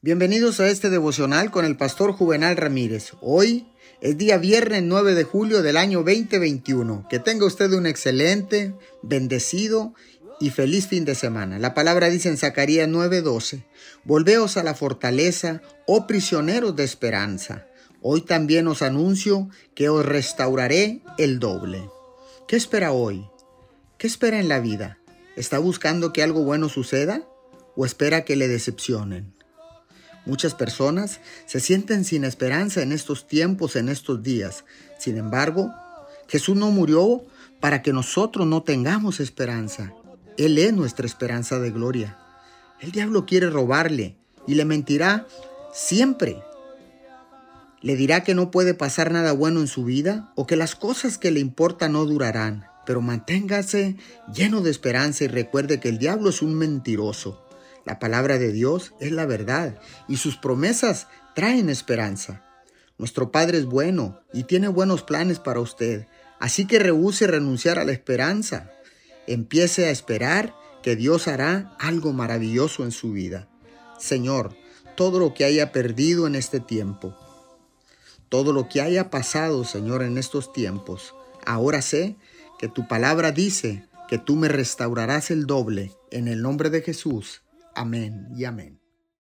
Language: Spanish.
Bienvenidos a este devocional con el pastor Juvenal Ramírez. Hoy es día viernes 9 de julio del año 2021. Que tenga usted un excelente, bendecido y feliz fin de semana. La palabra dice en Zacarías 9:12, Volveos a la fortaleza, oh prisioneros de esperanza. Hoy también os anuncio que os restauraré el doble. ¿Qué espera hoy? ¿Qué espera en la vida? ¿Está buscando que algo bueno suceda o espera que le decepcionen? Muchas personas se sienten sin esperanza en estos tiempos, en estos días. Sin embargo, Jesús no murió para que nosotros no tengamos esperanza. Él es nuestra esperanza de gloria. El diablo quiere robarle y le mentirá siempre. Le dirá que no puede pasar nada bueno en su vida o que las cosas que le importan no durarán. Pero manténgase lleno de esperanza y recuerde que el diablo es un mentiroso. La palabra de Dios es la verdad y sus promesas traen esperanza. Nuestro Padre es bueno y tiene buenos planes para usted, así que rehúse renunciar a la esperanza. Empiece a esperar que Dios hará algo maravilloso en su vida. Señor, todo lo que haya perdido en este tiempo, todo lo que haya pasado, Señor, en estos tiempos, ahora sé que tu palabra dice que tú me restaurarás el doble en el nombre de Jesús. Amén y amén.